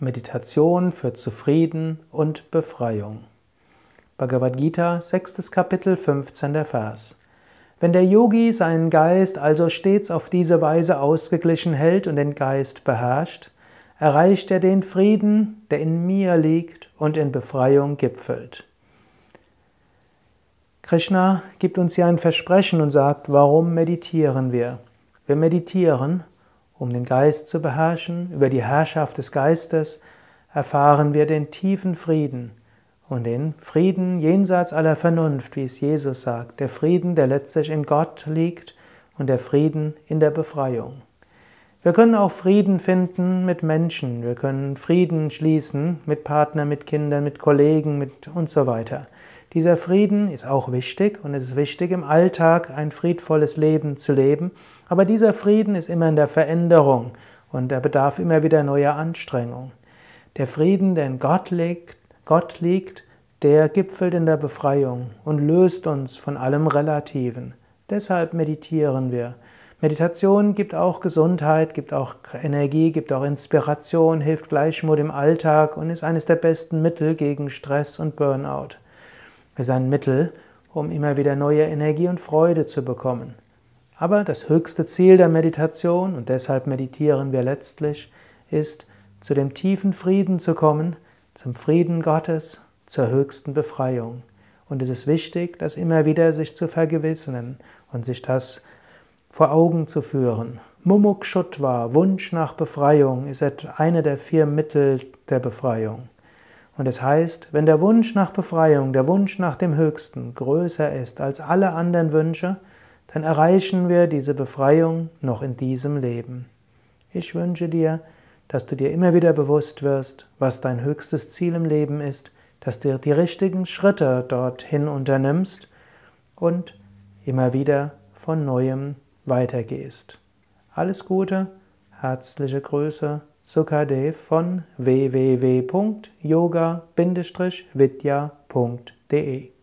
Meditation führt zu Frieden und Befreiung. Bhagavad Gita, 6. Kapitel, 15. Vers. Wenn der Yogi seinen Geist also stets auf diese Weise ausgeglichen hält und den Geist beherrscht, erreicht er den Frieden, der in mir liegt und in Befreiung gipfelt. Krishna gibt uns hier ein Versprechen und sagt, warum meditieren wir? Wir meditieren, um den Geist zu beherrschen, über die Herrschaft des Geistes erfahren wir den tiefen Frieden und den Frieden jenseits aller Vernunft, wie es Jesus sagt, der Frieden, der letztlich in Gott liegt und der Frieden in der Befreiung. Wir können auch Frieden finden mit Menschen, wir können Frieden schließen mit Partnern, mit Kindern, mit Kollegen mit und so weiter. Dieser Frieden ist auch wichtig und es ist wichtig, im Alltag ein friedvolles Leben zu leben, aber dieser Frieden ist immer in der Veränderung und er bedarf immer wieder neuer Anstrengung. Der Frieden, der in Gott liegt, Gott liegt, der gipfelt in der Befreiung und löst uns von allem Relativen. Deshalb meditieren wir. Meditation gibt auch Gesundheit, gibt auch Energie, gibt auch Inspiration, hilft Gleichmut im Alltag und ist eines der besten Mittel gegen Stress und Burnout ist ein Mittel, um immer wieder neue Energie und Freude zu bekommen. Aber das höchste Ziel der Meditation, und deshalb meditieren wir letztlich, ist, zu dem tiefen Frieden zu kommen, zum Frieden Gottes, zur höchsten Befreiung. Und es ist wichtig, das immer wieder sich zu vergewissern und sich das vor Augen zu führen. Mumukshutva, Wunsch nach Befreiung, ist eine der vier Mittel der Befreiung. Und es heißt, wenn der Wunsch nach Befreiung, der Wunsch nach dem Höchsten größer ist als alle anderen Wünsche, dann erreichen wir diese Befreiung noch in diesem Leben. Ich wünsche dir, dass du dir immer wieder bewusst wirst, was dein höchstes Ziel im Leben ist, dass du die richtigen Schritte dorthin unternimmst und immer wieder von neuem weitergehst. Alles Gute, herzliche Grüße, Sukadev von www.yoga-vidya.de